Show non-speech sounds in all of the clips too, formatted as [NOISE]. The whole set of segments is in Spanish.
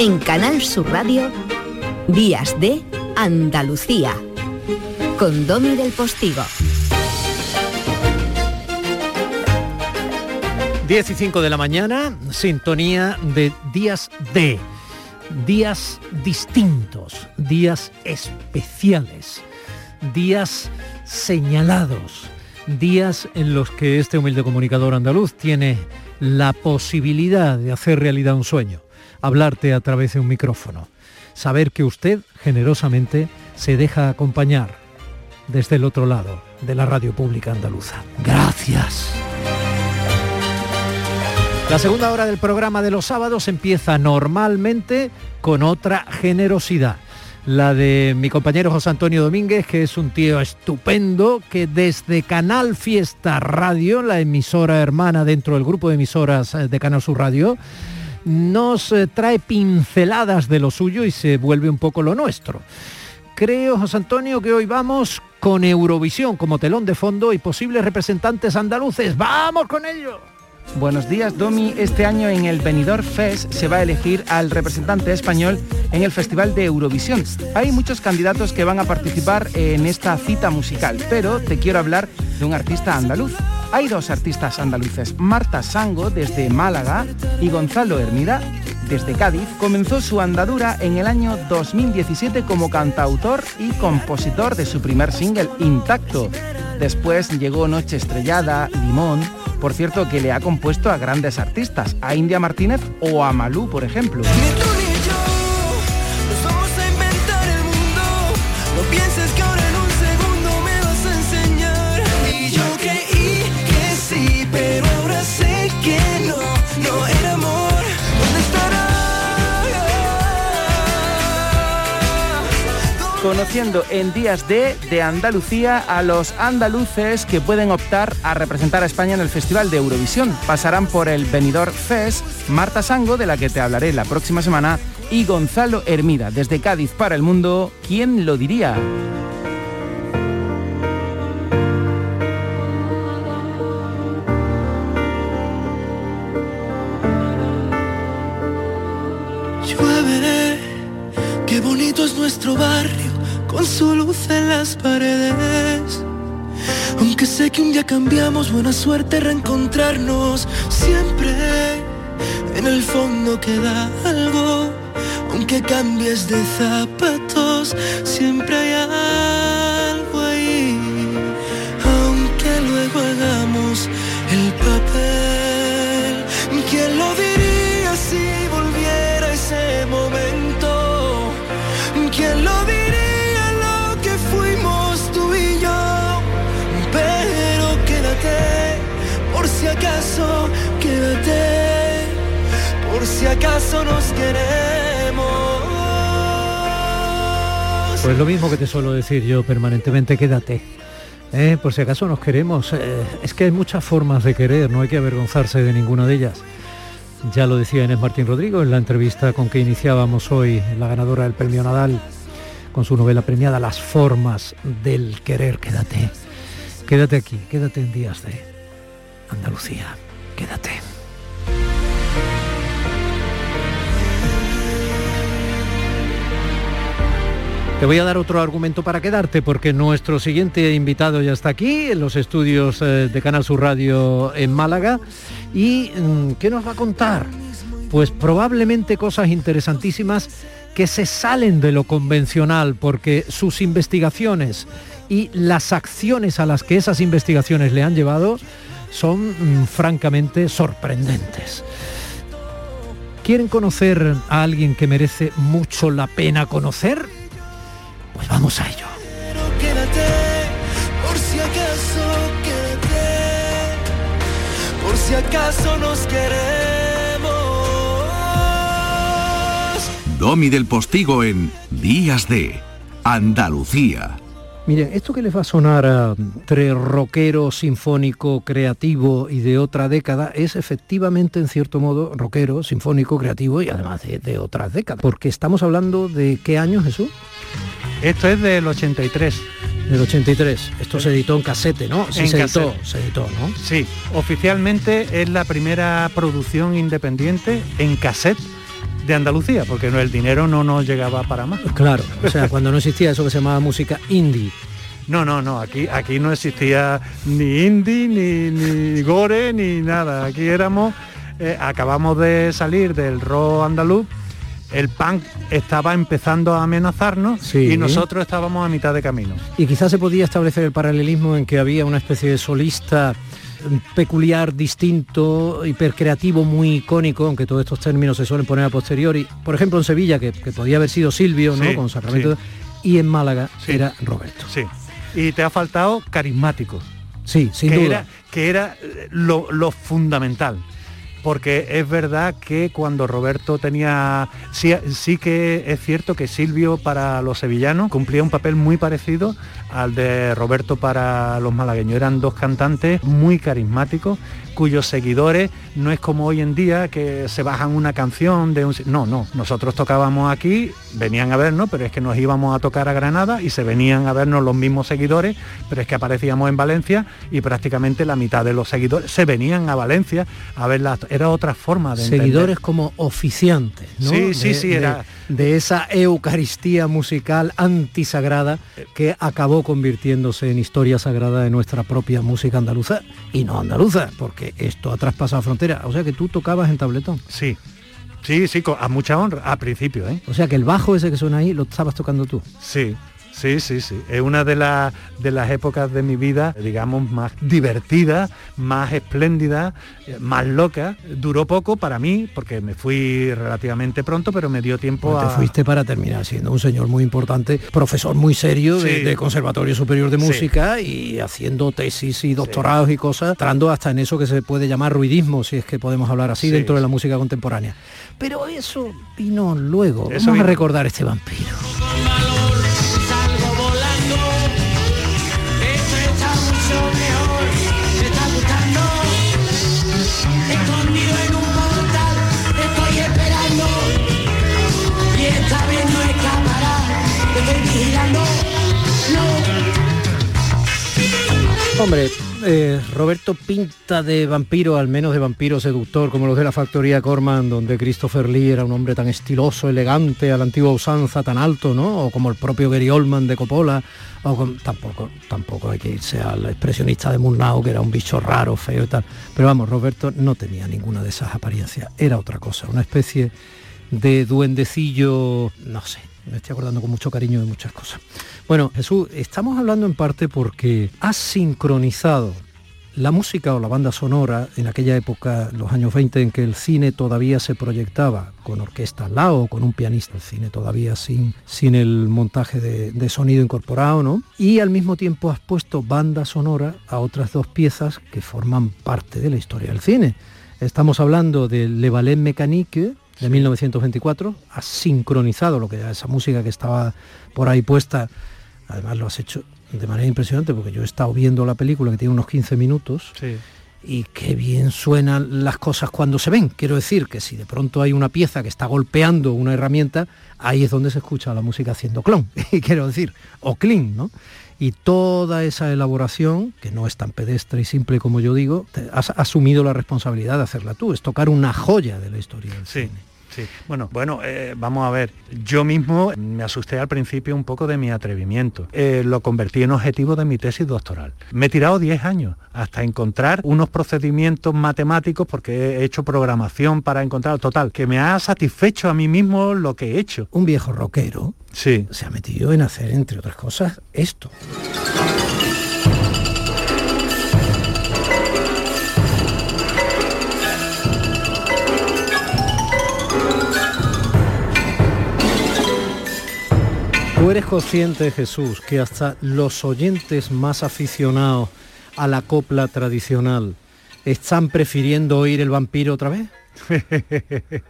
En Canal Sur Radio, Días de Andalucía, con Domi del Postigo. 10 y 5 de la mañana, sintonía de días de, días distintos, días especiales, días señalados, días en los que este humilde comunicador andaluz tiene la posibilidad de hacer realidad un sueño hablarte a través de un micrófono. Saber que usted generosamente se deja acompañar desde el otro lado de la radio pública andaluza. Gracias. La segunda hora del programa de los sábados empieza normalmente con otra generosidad. La de mi compañero José Antonio Domínguez, que es un tío estupendo, que desde Canal Fiesta Radio, la emisora hermana dentro del grupo de emisoras de Canal Sur Radio, nos eh, trae pinceladas de lo suyo y se vuelve un poco lo nuestro. Creo, José Antonio, que hoy vamos con Eurovisión como telón de fondo y posibles representantes andaluces. ¡Vamos con ello! Buenos días, Domi. Este año en el Benidorm Fest se va a elegir al representante español en el Festival de Eurovisión. Hay muchos candidatos que van a participar en esta cita musical, pero te quiero hablar de un artista andaluz. Hay dos artistas andaluces, Marta Sango desde Málaga y Gonzalo Hermida desde Cádiz. Comenzó su andadura en el año 2017 como cantautor y compositor de su primer single, Intacto. Después llegó Noche Estrellada, Limón, por cierto que le ha compuesto a grandes artistas, a India Martínez o a Malú, por ejemplo. Conociendo en días de, de Andalucía a los andaluces que pueden optar a representar a España en el Festival de Eurovisión. Pasarán por el Benidorm Fest Marta Sango, de la que te hablaré la próxima semana, y Gonzalo Hermida, desde Cádiz para el mundo. ¿Quién lo diría? nuestro barrio con su luz en las paredes. Aunque sé que un día cambiamos, buena suerte reencontrarnos. Siempre en el fondo queda algo. Aunque cambies de zapatos, siempre hay algo nos queremos. Pues lo mismo que te suelo decir yo permanentemente, quédate. ¿eh? por si acaso nos queremos. Eh, es que hay muchas formas de querer, no hay que avergonzarse de ninguna de ellas. Ya lo decía Inés Martín Rodrigo en la entrevista con que iniciábamos hoy, la ganadora del premio Nadal, con su novela premiada Las formas del querer. Quédate, quédate aquí, quédate en días de... Andalucía, quédate. Te voy a dar otro argumento para quedarte porque nuestro siguiente invitado ya está aquí en los estudios eh, de Canal Sur Radio en Málaga. ¿Y mm, qué nos va a contar? Pues probablemente cosas interesantísimas que se salen de lo convencional porque sus investigaciones y las acciones a las que esas investigaciones le han llevado son mm, francamente sorprendentes. ¿Quieren conocer a alguien que merece mucho la pena conocer? Pues vamos a ello. por si acaso, por si acaso nos queremos. Domi del Postigo en Días de Andalucía. Miren, esto que les va a sonar a entre rockero, sinfónico, creativo y de otra década es efectivamente, en cierto modo, rockero, sinfónico, creativo y además de, otras décadas. Porque estamos hablando de qué año, Jesús? Esto es del 83. Del 83. Esto se editó en casete, ¿no? Sí, se editó, se editó, ¿no? Sí, oficialmente es la primera producción independiente en cassette de Andalucía, porque el dinero no nos llegaba para más. Claro, o sea, [LAUGHS] cuando no existía eso que se llamaba música indie. No, no, no, aquí, aquí no existía ni indie, ni, ni gore, ni nada. Aquí éramos, eh, acabamos de salir del rock andaluz, el punk estaba empezando a amenazarnos Sí. y nosotros estábamos a mitad de camino. Y quizás se podía establecer el paralelismo en que había una especie de solista peculiar, distinto, hipercreativo, muy icónico, aunque todos estos términos se suelen poner a posteriori. Por ejemplo, en Sevilla, que, que podía haber sido Silvio, ¿no? Sí, Con Sacramento. Y en Málaga era Roberto. Sí. Y te ha faltado carismático. Sí, sin que duda. Era, que era eh, lo, lo fundamental. Porque es verdad que cuando Roberto tenía... Sí, sí que es cierto que Silvio para los sevillanos cumplía un papel muy parecido al de Roberto para los malagueños. Eran dos cantantes muy carismáticos cuyos seguidores no es como hoy en día que se bajan una canción de un... No, no, nosotros tocábamos aquí, venían a vernos, pero es que nos íbamos a tocar a Granada y se venían a vernos los mismos seguidores, pero es que aparecíamos en Valencia y prácticamente la mitad de los seguidores se venían a Valencia a ver las... Era otra forma de entender. Seguidores como oficiantes, ¿no? Sí, sí, sí, de- era- de esa eucaristía musical antisagrada que acabó convirtiéndose en historia sagrada de nuestra propia música andaluza y no andaluza, porque esto ha traspasado fronteras. O sea que tú tocabas en tabletón. Sí, sí, sí, a mucha honra, a principio, ¿eh? O sea que el bajo ese que suena ahí lo estabas tocando tú. Sí, sí, sí, sí. Es una de, las de las épocas de mi vida, digamos, más divertida, más espléndida, eh, más loca. Duró poco para mí, porque me fui relativamente pronto, pero me dio tiempo Pues a... te fuiste para terminar siendo un señor muy importante, profesor muy serio de, Sí. de Conservatorio Superior de Sí. Música y haciendo tesis y doctorados y cosas, entrando hasta en eso que se puede llamar ruidismo, si es que podemos hablar así, Sí. dentro de la música contemporánea. Pero eso vino luego. Eso Vamos vino. a recordar este vampiro. Hombre, eh, Roberto pinta de vampiro, al menos de vampiro seductor, como los de la factoría Corman, donde Christopher Lee era un hombre tan estiloso, elegante, a la antigua usanza, tan alto, ¿no? O como el propio Gary Oldman de Coppola, o con- tampoco, tampoco hay que irse al expresionista de Murnau, que era un bicho raro, feo y tal. Pero vamos, Roberto no tenía ninguna de esas apariencias, era otra cosa, una especie de duendecillo, no sé, me estoy acordando con mucho cariño de muchas cosas. Bueno, Jesús, estamos hablando en parte porque has sincronizado la música o la banda sonora en aquella época, los años 20, en que el cine todavía se proyectaba con orquesta al lado, con un pianista, el cine todavía sin, sin el montaje de, sonido incorporado, ¿no? Y al mismo tiempo has puesto banda sonora a otras dos piezas que forman parte de la historia del cine. Estamos hablando de Le Ballet Mécanique, de 1924, has sincronizado lo que esa música que estaba por ahí puesta, además lo has hecho de manera impresionante porque yo he estado viendo la película que tiene unos 15 minutos Sí. y qué bien suenan las cosas cuando se ven. Quiero decir que si de pronto hay una pieza que está golpeando una herramienta, ahí es donde se escucha la música haciendo clon, [LAUGHS] quiero decir, o clean, ¿no? Y toda esa elaboración, que no es tan pedestre y simple como yo digo, has asumido la responsabilidad de hacerla tú, es tocar una joya de la historia del Sí. cine. Sí, bueno, bueno, eh, vamos a ver. Yo mismo me asusté al principio un poco de mi atrevimiento. Eh, lo convertí en objetivo de mi tesis doctoral. Me he tirado 10 años hasta encontrar unos procedimientos matemáticos porque he hecho programación para encontrar total, que me ha satisfecho a mí mismo lo que he hecho. Un viejo rockero Sí. se ha metido en hacer, entre otras cosas, esto. Tú eres consciente, Jesús, que hasta los oyentes más aficionados a la copla tradicional están prefiriendo oír el vampiro otra vez. [LAUGHS]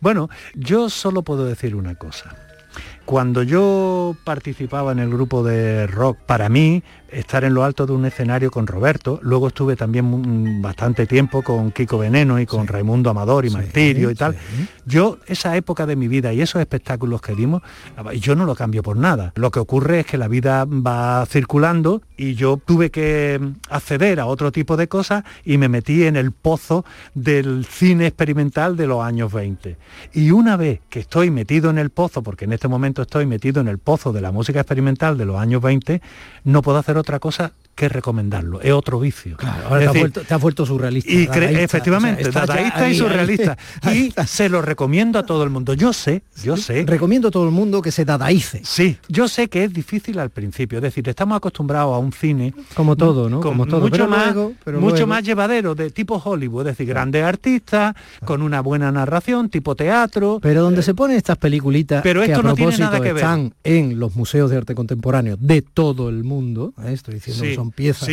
Bueno, yo solo puedo decir una cosa. Cuando yo participaba en el grupo de rock, para mí estar en lo alto de un escenario con Roberto, luego estuve también mm, bastante tiempo con Kiko Veneno y con Raimundo Amador y Martirio y tal. Yo esa época de mi vida y esos espectáculos que dimos, yo no lo cambio por nada. Lo que ocurre es que la vida va circulando y yo tuve que mm, acceder a otro tipo de cosas y me metí en el pozo del cine experimental de los años 20. Y una vez que estoy metido en el pozo, porque en este momento estoy metido en el pozo de la música experimental de los años 20, no puedo hacer otra cosa que recomendarlo, es otro vicio. ahora te, has vuelto, te, vuelto, surrealista. Y efectivamente, dadaísta y surrealista. y se lo recomiendo a todo el mundo. Yo sé, yo sé. Recomiendo a todo el mundo que se dadaice. Sí, yo sé que es difícil al principio. Es decir, estamos acostumbrados a un cine. Como todo, ¿no? Como todo. Mucho, más, mucho más llevadero, de tipo Hollywood, es decir, grandes artistas, con una buena narración, tipo teatro. Pero donde se ponen estas peliculitas pero esto no tiene nada que ver. están en los museos de arte contemporáneo de todo el mundo, ¿eh? estoy diciendo son piezas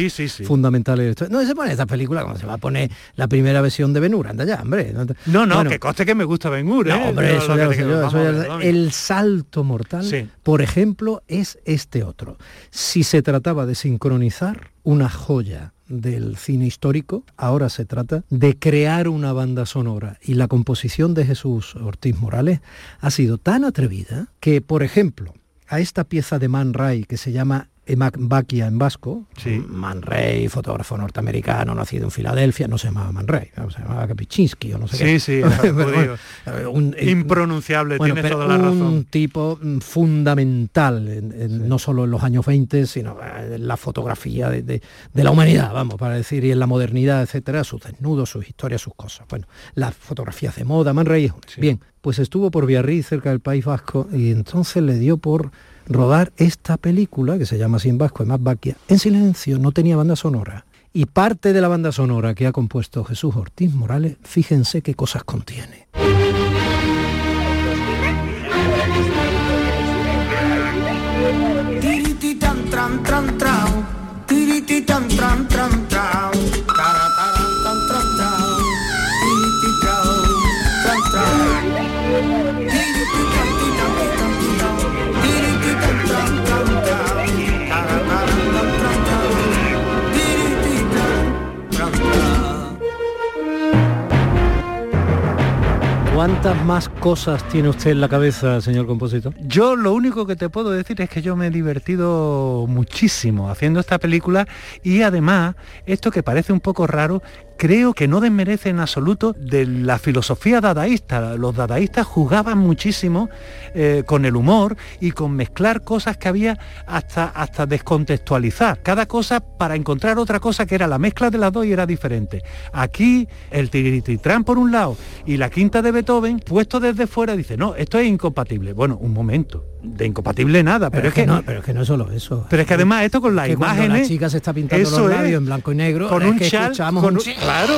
fundamentales. No se pone esta película como se va a poner la primera versión de Benur, anda ya, hombre. No, no, que coste que me gusta Benur, ¿eh? hombre, eso, El salto mortal, por ejemplo, es este otro. Si se trataba de sincronizar una joya del cine histórico, ahora se trata de crear una banda sonora y la composición de Jesús Ortiz Morales ha sido tan atrevida que, por ejemplo, a esta pieza de Man Ray que se llama Emac Bakia en vasco, Man Ray, fotógrafo norteamericano, nacido en Filadelfia, no se llamaba Man Ray, se llamaba Kapichinski o no sé sí, qué. Sí, [LAUGHS] un, eh, Impronunciable, tiene toda la razón. Un tipo mm, fundamental, no solo en los años 20, sino en la fotografía de, la humanidad, vamos, para decir, y en la modernidad, etcétera, sus desnudos, sus historias, sus cosas. Bueno, las fotografías de moda, Man Ray, bien, pues estuvo por Biarritz, cerca del País Vasco, y entonces le dio por rodar esta película, que se llama Sin Vasco más Baquia, en silencio, no tenía banda sonora. Y parte de la banda sonora que ha compuesto Jesús Ortiz Morales, fíjense qué cosas contiene. ¿Cuántas más cosas tiene usted en la cabeza, señor compositor? Yo lo único que te puedo decir es que yo me he divertido muchísimo haciendo esta película y además, esto que parece un poco raro, creo que no desmerece en absoluto de la filosofía dadaísta. Los dadaístas jugaban muchísimo eh, con el humor y con mezclar cosas que había hasta, hasta descontextualizar. Cada cosa para encontrar otra cosa que era la mezcla de las dos y era diferente. Aquí el Tigrititrán por un lado y la quinta de Beethoven, puesto desde fuera, dice, no, esto es incompatible. Bueno, un momento de incompatible nada, pero, es que, no, pero es que no es solo eso. Pero es que además esto con las imágenes, la chica se está pintando los labios en blanco y negro, con un chal, claro,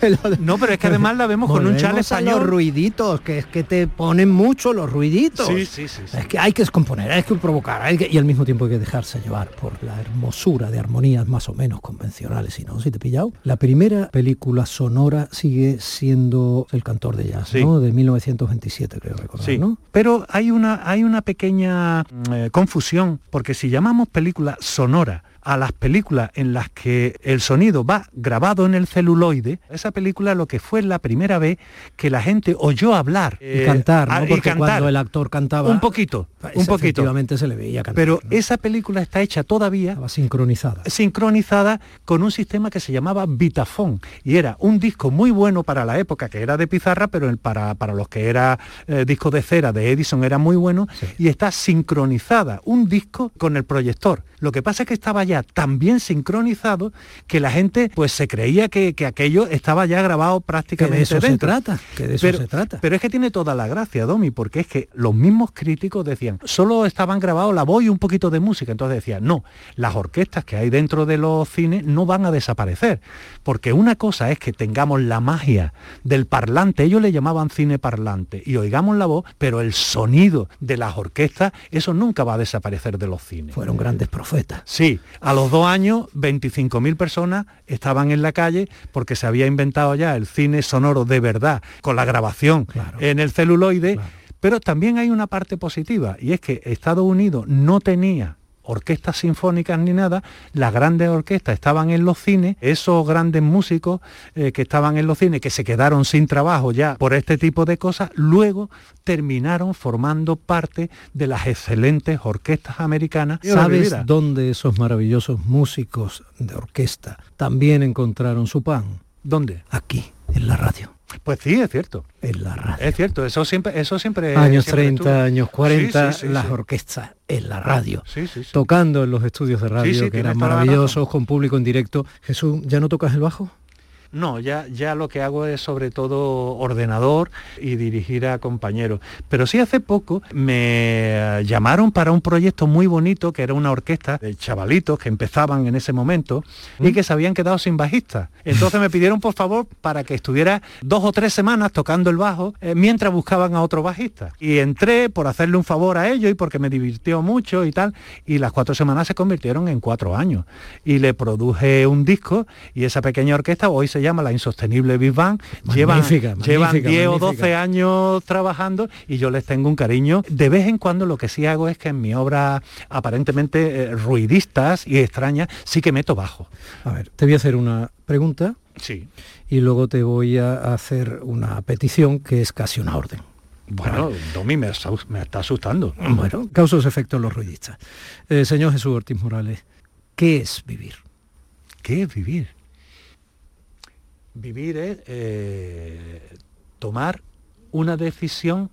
pero [LAUGHS] no, pero es que además la vemos con un chal español. los ruiditos, que es que te ponen mucho los ruiditos. Sí, sí, sí, Es que hay que descomponer, hay que provocar, y al mismo tiempo hay que dejarse llevar por la hermosura de armonías más o menos convencionales, y no, si te he pillado. La primera película sonora sigue siendo El cantor de jazz, ¿no? De 1927, creo recordar, ¿no? Pero hay una hay una pequeña mm, eh, confusión, porque si llamamos película sonora a las películas en las que el sonido va grabado en el celuloide, esa película lo que fue la primera vez que la gente oyó hablar. y cantar, ¿no? Porque cuando el actor cantaba... Un poquito, pues un poquito. Efectivamente se le veía cantar. Pero esa película está hecha todavía... Estaba sincronizada. Sincronizada con un sistema que se llamaba Vitafone. Y era un disco muy bueno para la época, que era de pizarra, pero para, para los que era eh, disco de cera de Edison era muy bueno. Y está sincronizada un disco con el proyector. Lo que pasa es que estaba ya tan bien sincronizado que la gente pues se creía que, aquello estaba ya grabado prácticamente de eso se trata, que de eso pero, se trata. Pero es que tiene toda la gracia, Domi, porque es que los mismos críticos decían, solo estaban grabados la voz y un poquito de música. Entonces decían, no, las orquestas que hay dentro de los cines no van a desaparecer. Porque una cosa es que tengamos la magia del parlante, ellos le llamaban cine parlante, y oigamos la voz, pero el sonido de las orquestas, eso nunca va a desaparecer de los cines. Fueron grandes profetas. Sí, a los dos años 25.000 personas estaban en la calle porque se había inventado ya el cine sonoro de verdad, con la grabación en el celuloide. Pero también hay una parte positiva y es que Estados Unidos no tenía orquestas sinfónicas ni nada, las grandes orquestas estaban en los cines, esos grandes músicos eh, que estaban en los cines, que se quedaron sin trabajo ya por este tipo de cosas, luego terminaron formando parte de las excelentes orquestas americanas. ¿Sabes dónde esos maravillosos músicos de orquesta también encontraron su pan? ¿Dónde? Aquí, en la radio. Pues sí, es cierto. En la radio. Es cierto, eso siempre... Eso siempre años siempre 30, estuvo. años 40, Sí, sí, sí, las orquestas en la radio. Sí, sí, sí. Tocando en los estudios de radio, que eran maravillosos, con público en directo. Jesús, ¿ya no tocas el bajo? No, ya, ya lo que hago es sobre todo ordenador y dirigir a compañeros. Pero sí hace poco me llamaron para un proyecto muy bonito que era una orquesta de chavalitos que empezaban en ese momento y que se habían quedado sin bajista. Entonces me pidieron por favor para que estuviera dos o tres semanas tocando el bajo eh, mientras buscaban a otro bajista. Y entré por hacerle un favor a ellos y porque me divirtió mucho y tal. Y las cuatro semanas se convirtieron en cuatro años. Y le produje un disco y esa pequeña orquesta hoy se llama La Insostenible Big Bang. Llevan, Magnífica, llevan magnífica, 10 o magnífica. 12 años trabajando y yo les tengo un cariño. De vez en cuando lo que sí hago es que en mi obra aparentemente eh, ruidistas y extrañas sí que meto bajo. A ver, te voy a hacer una pregunta Sí. y luego te voy a hacer una petición que es casi una orden. Bueno, Domi me está asustando. Bueno, causos efectos los ruidistas. Eh, señor Jesús Ortiz Morales, ¿qué es vivir? ¿Qué es vivir? Vivir es eh, tomar una decisión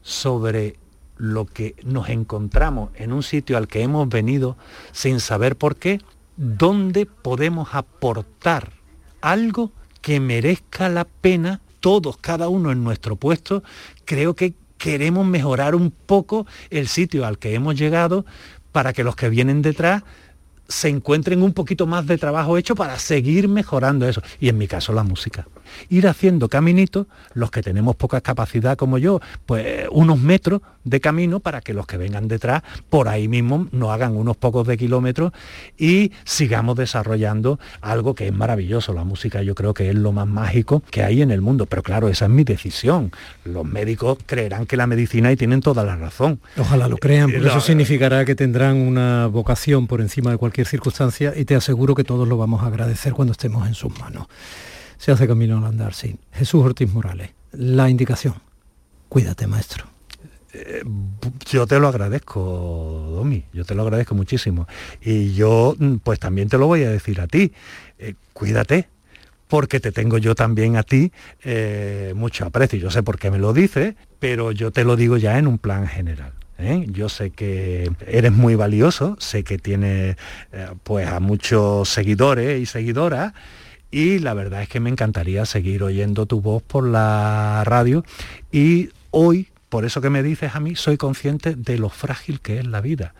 sobre lo que nos encontramos en un sitio al que hemos venido sin saber por qué, dónde podemos aportar algo que merezca la pena, todos, cada uno en nuestro puesto, creo que queremos mejorar un poco el sitio al que hemos llegado para que los que vienen detrás se encuentren un poquito más de trabajo hecho para seguir mejorando eso. Y en mi caso la música. Ir haciendo caminitos, los que tenemos poca capacidad como yo, pues unos metros de camino para que los que vengan detrás por ahí mismo no hagan unos pocos de kilómetros y sigamos desarrollando algo que es maravilloso. La música yo creo que es lo más mágico que hay en el mundo. Pero claro, esa es mi decisión. Los médicos creerán que la medicina y tienen toda la razón. Ojalá lo crean, porque eso significará que tendrán una vocación por encima de cualquier circunstancia y te aseguro que todos lo vamos a agradecer cuando estemos en sus manos. Se hace camino al andar, sí. Jesús Ortiz Morales, la indicación. Cuídate, maestro. Yo te lo agradezco, Domi, yo te lo agradezco muchísimo. Y yo, mm, pues también te lo voy a decir a ti. Eh, cuídate, porque te tengo yo también a ti eh, mucho aprecio. Yo sé por qué me lo dices, pero yo te lo digo ya en un plan general. ¿eh? Yo sé que eres muy valioso, sé que tienes eh, pues a muchos seguidores y seguidoras y la verdad es que me encantaría seguir oyendo tu voz por la radio y hoy, por eso que me dices a mí, soy consciente de lo frágil que es la vida.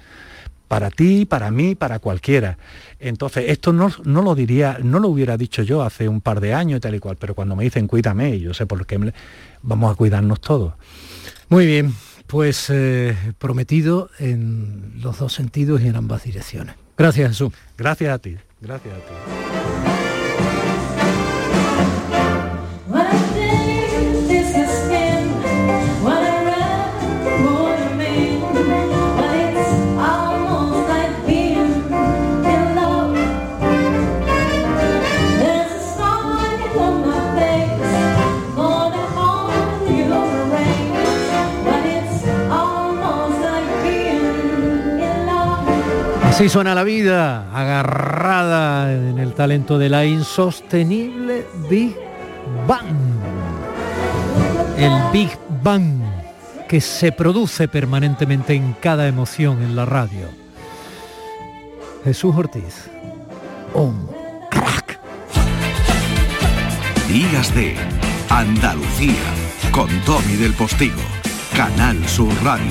Para ti, para mí, para cualquiera. Entonces, esto no, no lo diría, no lo hubiera dicho yo hace un par de años tal y cual, pero cuando me dicen cuídame, yo sé por qué vamos a cuidarnos todos. Muy bien, pues eh, prometido en los dos sentidos y en ambas direcciones. Gracias, Jesús. Gracias a ti, gracias a ti. Así suena la vida, agarrada en el talento de la insostenible Big Bang. El Big Bang que se produce permanentemente en cada emoción en la radio. Jesús Ortiz, un crack. Días de Andalucía con Tommy del Postigo, Canal Sur Radio.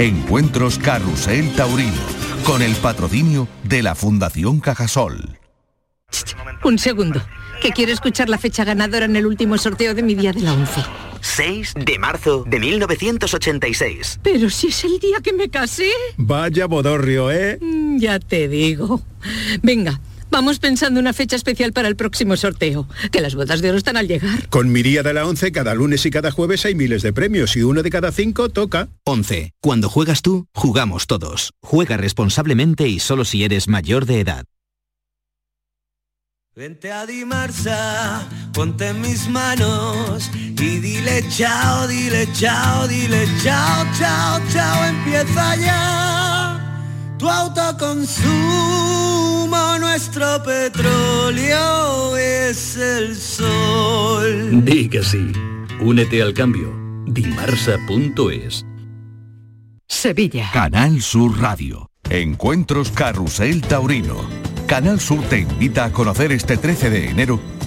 Encuentros Carrusel Taurino, con el patrocinio de la Fundación Cajasol. Un segundo, que quiero escuchar la fecha ganadora en el último sorteo de mi día de la 11. 6 de marzo de 1986. Pero si es el día que me casé. Vaya bodorrio, ¿eh? Mm, Ya te digo. Venga, vamos pensando una fecha especial para el próximo sorteo. Que las bodas de oro están al llegar. Con mi día de la 11, cada lunes y cada jueves hay miles de premios y uno de cada cinco toca. 11. Cuando juegas tú, jugamos todos. Juega responsablemente y solo si eres mayor de edad. Vente a Dimarsa, ponte en mis manos y dile chao, dile chao, dile chao, chao, chao, empieza ya tu autoconsumo, nuestro petróleo es el sol. Di que sí. Únete al cambio. Dimarsa.es. Sevilla. Canal Sur Radio. Encuentros Carrusel Taurino. Canal Sur te invita a conocer este 13 de enero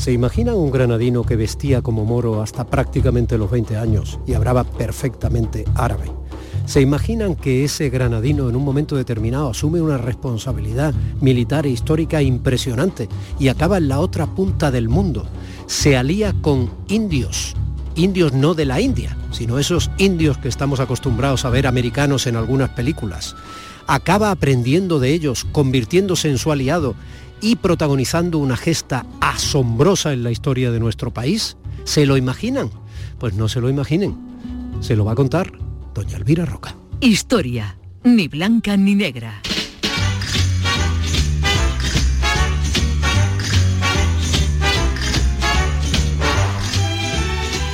¿Se imaginan un granadino que vestía como moro hasta prácticamente los 20 años y hablaba perfectamente árabe? ¿Se imaginan que ese granadino en un momento determinado asume una responsabilidad militar e histórica impresionante y acaba en la otra punta del mundo? Se alía con indios, indios no de la India, sino esos indios que estamos acostumbrados a ver americanos en algunas películas. Acaba aprendiendo de ellos, convirtiéndose en su aliado y protagonizando una gesta asombrosa en la historia de nuestro país. ¿Se lo imaginan? Pues no se lo imaginen. Se lo va a contar doña Elvira Roca. Historia, ni blanca ni negra.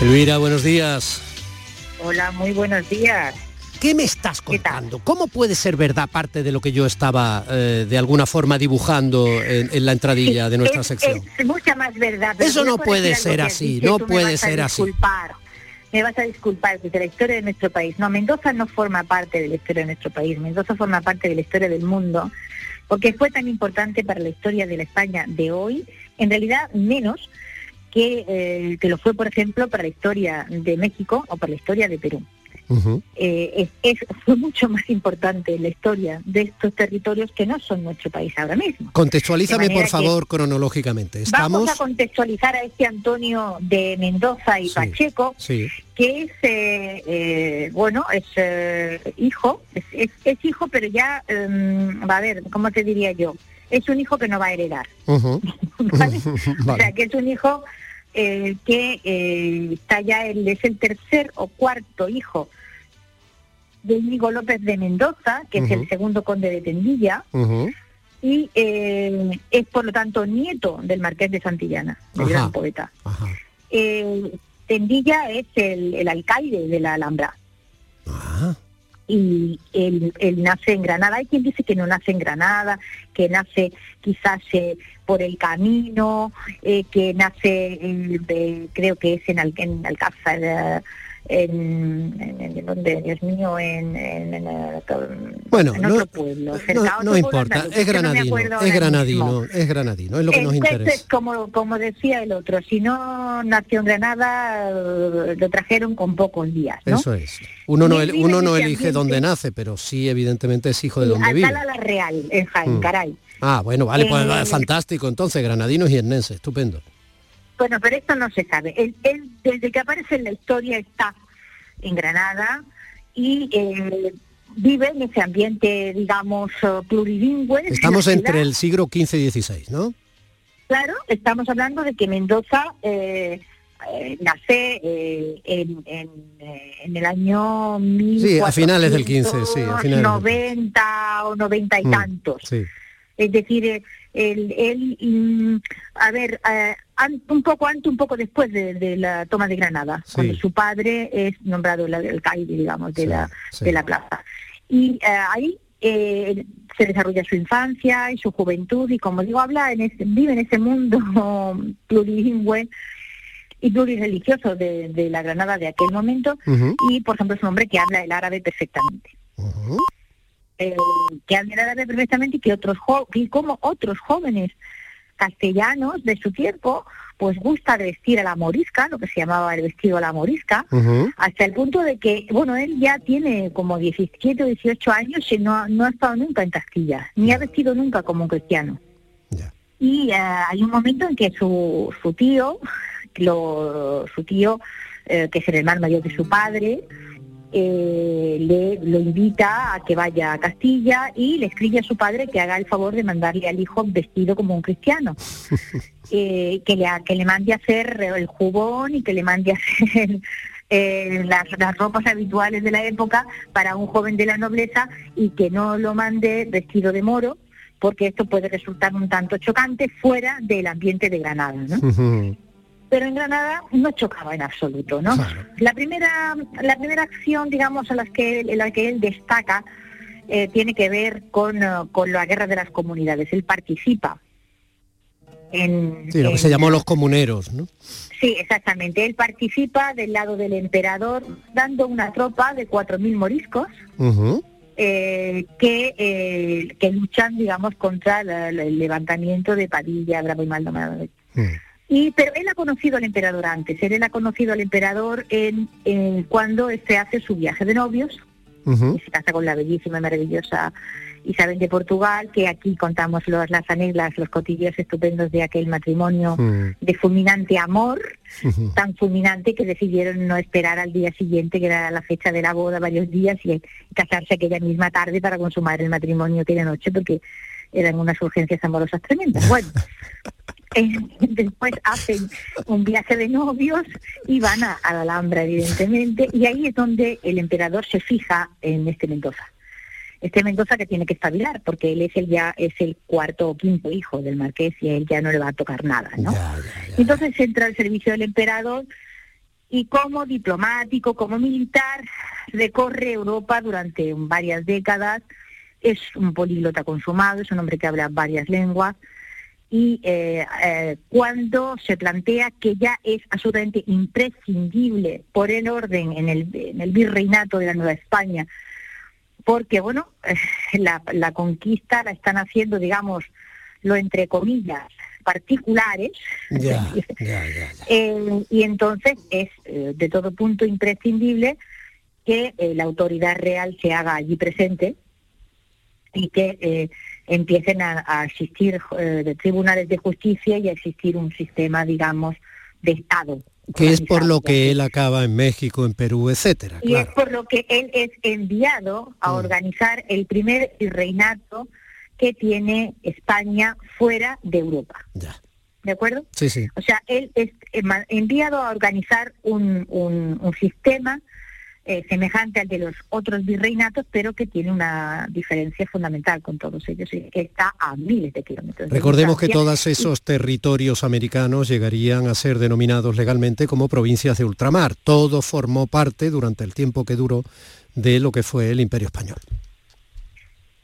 Elvira, buenos días. Hola, muy buenos días. ¿Qué me estás contando? ¿Cómo puede ser verdad parte de lo que yo estaba eh, de alguna forma dibujando en, en la entradilla de nuestra es, sección? es mucha más verdad. Eso no puede ser así, no puede ser así. disculpar. Me vas a disculpar desde la historia de nuestro país. No, Mendoza no forma parte de la historia de nuestro país. Mendoza forma parte de la historia del mundo, porque fue tan importante para la historia de la España de hoy, en realidad menos que, eh, que lo fue, por ejemplo, para la historia de México o para la historia de Perú. Eh, es, es- fue mucho más importante la historia de estos territorios que no son nuestro país ahora mismo. Contextualízame, por que- favor, cronológicamente. Estamos... Vamos a contextualizar a este Antonio de Mendoza y Pacheco, Sí. que es, eh, eh, bueno, es eh, hijo, es, es- es hijo, pero ya, em, va a ver, ¿cómo te diría yo? Es un hijo que no va a heredar. Ujú. [LAUGHS] O sea, que es un hijo eh, que eh, está ya, él es el tercer o cuarto hijo de Íñigo López de Mendoza, que es el segundo conde de Tendilla, y eh, es por lo tanto nieto del marqués de Santillana, del gran poeta. Eh, Tendilla es el, el alcalde de la Alhambra. Ah. y él, él nace en Granada. Hay quien dice que no nace en Granada, que nace quizás eh, por el camino, eh, que nace, eh, creo que es en, Al- en Alcázar, en, en, en donde, Dios mío, en, en, en, Bueno, en no- otro pueblo. No, otro no pueblo importa, andaluz, es no granadino, acuerdo es granadino, mismo. es granadino, es lo que nos Entonces, interesa. como, como decía el otro, si no nació en Granada, lo trajeron con pocos días, ¿no? Eso es. Uno no, el- uno no elige dónde nace, pero sí evidentemente es hijo de donde vive. La Real, en Jaén, Mm. caray. Ah, bueno, vale, pues Eh, fantástico. Entonces, granadinos y hernenses, estupendo. Bueno, pero esto no se sabe. Él, él, desde que aparece en la historia está en Granada y eh, vive en ese ambiente, digamos, eh, plurilingüe. en Estamos entre el siglo XV y XVI, ¿no? Claro, estamos hablando de que Mendoza eh, eh, nace eh, en, en, en el año Sí, a finales del 15, sí, a finales del 90 o 90 y Mm, tantos. Sí. Es decir, él, él, mm, a ver, un poco antes, un poco después de, de la toma de Granada, Sí. cuando su padre es nombrado el alcaide, digamos, de, la, sí. de la plaza. Y eh, ahí eh, se desarrolla su infancia y su juventud y, como digo, habla en ese, vive en ese mundo [LAUGHS] plurilingüe y plurireligioso de, de la Granada de aquel momento y, por ejemplo, es un hombre que habla el árabe perfectamente eh, que habla el árabe perfectamente y que otros jo- y como otros jóvenes castellanos de su tiempo pues gusta de vestir a la morisca, lo que se llamaba el vestido a la morisca, hasta el punto de que, bueno, él ya tiene como 17 o 18 años y no, no ha estado nunca en Castilla, ni ha vestido nunca como un cristiano. Y eh, hay un momento en que su, su tío, lo, su tío, eh, que es el hermano mayor de su padre, eh, le lo invita a que vaya a Castilla y le escribe a su padre que haga el favor de mandarle al hijo vestido como un cristiano. [LAUGHS] Eh, que, le, que le mande a hacer el jubón y que le mande a hacer [LAUGHS] eh, las, las ropas habituales de la época para un joven de la nobleza y que no lo mande vestido de moro porque esto puede resultar un tanto chocante fuera del ambiente de Granada, ¿no? Pero en Granada no chocaba en absoluto, ¿no? La primera, la primera acción, digamos, a las que en la que él destaca eh, tiene que ver con, eh, con la guerra de las comunidades. Él participa en, Sí, lo que en- se llamó los comuneros, ¿no? Sí, exactamente. Él participa del lado del emperador dando una tropa de 4.000 moriscos eh, que, eh, que luchan, digamos, contra la- la- el levantamiento de Padilla, Bravo y Maldonado. Y, pero él ha conocido al emperador antes, él ha conocido al emperador en, en cuando este hace su viaje de novios, Ujú. y se casa con la bellísima y maravillosa Isabel de Portugal, que aquí contamos los, las anécdotas, los cotillos estupendos de aquel matrimonio de fulminante amor, tan fulminante que decidieron no esperar al día siguiente, que era la fecha de la boda, varios días, y casarse aquella misma tarde para consumar el matrimonio aquella noche, porque eran unas urgencias amorosas tremendas. Bueno, [LAUGHS] eh, después hacen un viaje de novios y van a, a la Alhambra, evidentemente, y ahí es donde el emperador se fija en este Mendoza. Este Mendoza que tiene que espabilar, porque él es el ya es el cuarto o quinto hijo del marqués y a él ya no le va a tocar nada, ¿no? Entonces entra al servicio del emperador y como diplomático, como militar, recorre Europa durante varias décadas. Es un políglota consumado, es un hombre que habla varias lenguas. Y eh, eh, cuando se plantea que ya es absolutamente imprescindible por el orden en el, en el virreinato de la Nueva España, porque bueno, la, la conquista la están haciendo, digamos, lo entre comillas, particulares, [LAUGHS] eh, y entonces es eh, de todo punto imprescindible que eh, la autoridad real se haga allí presente y que eh, empiecen a, a existir eh, de tribunales de justicia y a existir un sistema, digamos, de Estado. Que es por lo que él acaba en México, en Perú, etcétera. Y es por lo que él es enviado a organizar el primer reinato que tiene España fuera de Europa. ¿De acuerdo? Sí, sí. O sea, él es eh, enviado a organizar un, un- un sistema eh, semejante al de los otros virreinatos, pero que tiene una diferencia fundamental con todos ellos, y que está a miles de kilómetros. de Recordemos que todos esos territorios americanos llegarían a ser denominados legalmente como provincias de ultramar. Todo formó parte, durante el tiempo que duró, de lo que fue el Imperio Español.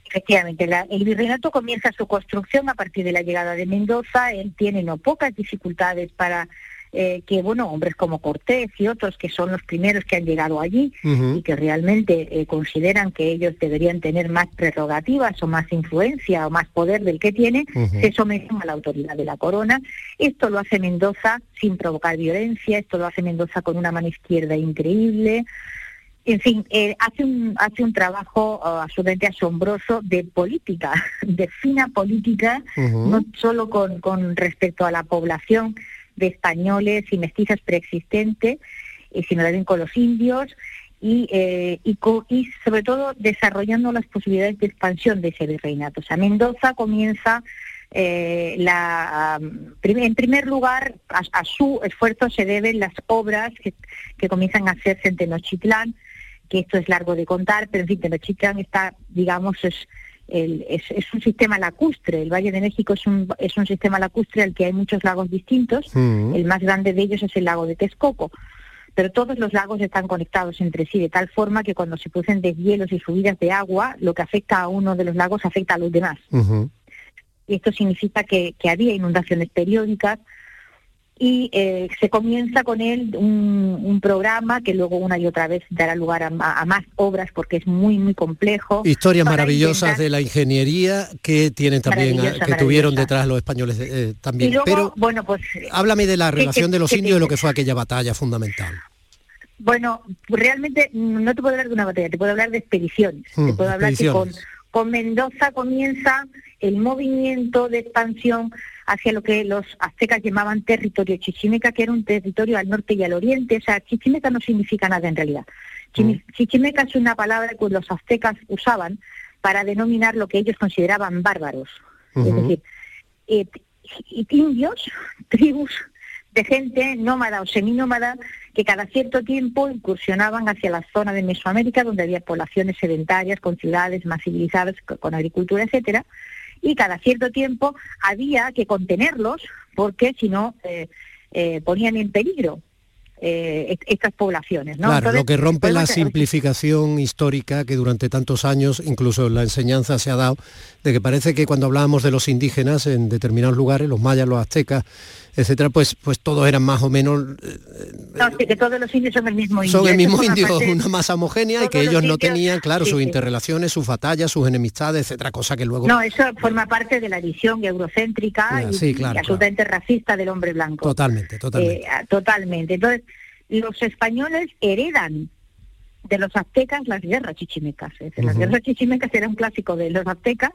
Efectivamente, la- el virreinato comienza su construcción a partir de la llegada de Mendoza. Él tiene no pocas dificultades para eh, que, bueno, hombres como Cortés y otros que son los primeros que han llegado allí y que realmente eh, consideran que ellos deberían tener más prerrogativas o más influencia o más poder del que tiene, Ujú. se someten a la autoridad de la corona. Esto lo hace Mendoza sin provocar violencia, esto lo hace Mendoza con una mano izquierda increíble. En fin, eh, hace un hace un trabajo eh, absolutamente asombroso de política, [LAUGHS] de fina política, no solo con, con respecto a la población de españoles y mestizas preexistentes, eh, sino también con los indios y, eh, y, y sobre todo desarrollando las posibilidades de expansión de ese virreinato. O sea, Mendoza comienza eh, la, en primer lugar, a, a su esfuerzo se deben las obras que, que comienzan a hacerse en Tenochtitlán, que esto es largo de contar, pero en fin, Tenochtitlán está, digamos, es, el- es, es un sistema lacustre. El Valle de México es un, es un sistema lacustre al que hay muchos lagos distintos. Mm. El más grande de ellos es el lago de Texcoco. Pero todos los lagos están conectados entre sí de tal forma que cuando se producen deshielos y subidas de agua, lo que afecta a uno de los lagos afecta a los demás. Y esto significa que, que había inundaciones periódicas y eh, se comienza con él un, un programa que luego una y otra vez dará lugar a, a más obras porque es muy, muy complejo. Historias maravillosas intentar- de la ingeniería que tienen también, a- Maravillosa, que tuvieron detrás los españoles eh, Y también. luego, Pero bueno, pues... háblame de la ¿qué- relación de los indios y lo que fue aquella batalla fundamental. Bueno, realmente no te puedo hablar de una batalla, te puedo hablar de expediciones. Te puedo hablar que con, con Mendoza comienza el movimiento de expansión hacia lo que los aztecas llamaban territorio chichimeca, que era un territorio al norte y al oriente. O sea, chichimeca no significa nada en realidad. Chimi- Chichimeca es una palabra que los aztecas usaban para denominar lo que ellos consideraban bárbaros. Es decir, eh, indios, tribus de gente nómada o seminómada que cada cierto tiempo incursionaban hacia la zona de Mesoamérica donde había poblaciones sedentarias con ciudades más civilizadas co- con agricultura, etcétera, y cada cierto tiempo había que contenerlos porque si no eh, eh, ponían en peligro eh, est- estas poblaciones. ¿no? Claro, lo que rompe la simplificación histórica que durante tantos años, incluso en la enseñanza se ha dado, de que parece que cuando hablábamos de los indígenas en determinados lugares, los mayas, los aztecas, etcétera, pues, pues todos eran más o menos, eh, no, sí, que todos los indios son el mismo indio. son el mismo indio, parte- [LAUGHS] una masa homogénea y que los ellos no indios- tenían, claro, sí, sus sí. interrelaciones, sus batallas, sus enemistades, etcétera, cosa que luego... No, eso forma parte de la visión eurocéntrica y, sí, claro, y absolutamente racista del hombre blanco. Totalmente, totalmente. Eh, totalmente. Entonces, los españoles heredan de los aztecas las guerras chichimecas. Las guerras chichimecas era un clásico de los aztecas,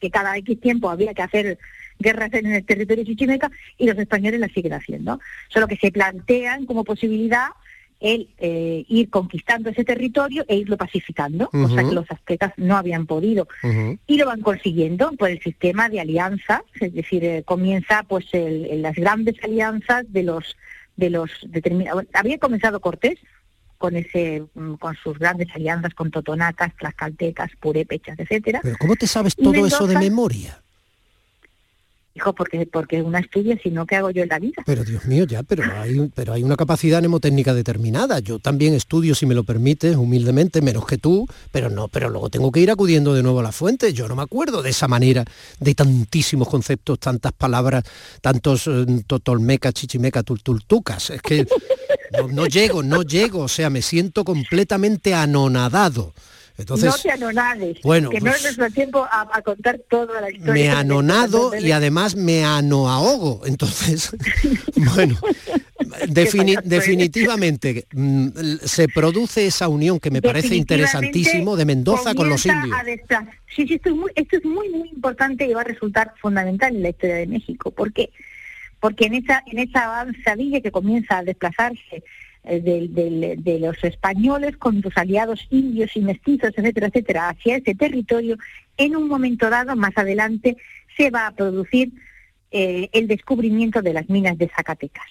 que cada X tiempo había que hacer guerras en el territorio chichimeca y los españoles las siguen haciendo. Solo que se plantean como posibilidad el eh, ir conquistando ese territorio e irlo pacificando, cosa Ujú. que los aztecas no habían podido y lo van consiguiendo por el sistema de alianzas, es decir, eh, comienza pues el- las grandes alianzas de los de los determinados. Había comenzado Cortés con ese mm, con sus grandes alianzas con totonacas, tlaxcaltecas, purépechas, etcétera. Pero ¿cómo te sabes todo eso de memoria? Hijo, porque porque una estudia, si no, ¿qué hago yo en la vida? Pero Dios mío, ya, pero hay, pero hay una capacidad mnemotécnica determinada. Yo también estudio, si me lo permites, humildemente, menos que tú, pero no, pero luego tengo que ir acudiendo de nuevo a la fuente. Yo no me acuerdo de esa manera, de tantísimos conceptos, tantas palabras, tantos eh, to- tolmecas, chichimecas, tultultucas. Es que [LAUGHS] no, no llego, no llego, o sea, me siento completamente anonadado. Entonces, no te anonades, bueno, que no pues- es nuestro tiempo a, a contar toda la historia. me anonado y además me anoahogo. Entonces, [LAUGHS] bueno, [LAUGHS] defini- definitivamente mm, se produce esa unión que me parece interesantísimo de Mendoza con los indios. Sí, sí, esto es, muy, esto es muy, muy importante y va a resultar fundamental en la historia de México. ¿Por qué? Porque en esa, en esa avanzadilla que comienza a desplazarse eh, del- de los españoles con sus aliados indios y mestizos, etcétera, etcétera, hacia ese territorio, en un momento dado, más adelante, se va a producir eh, el descubrimiento de las minas de Zacatecas.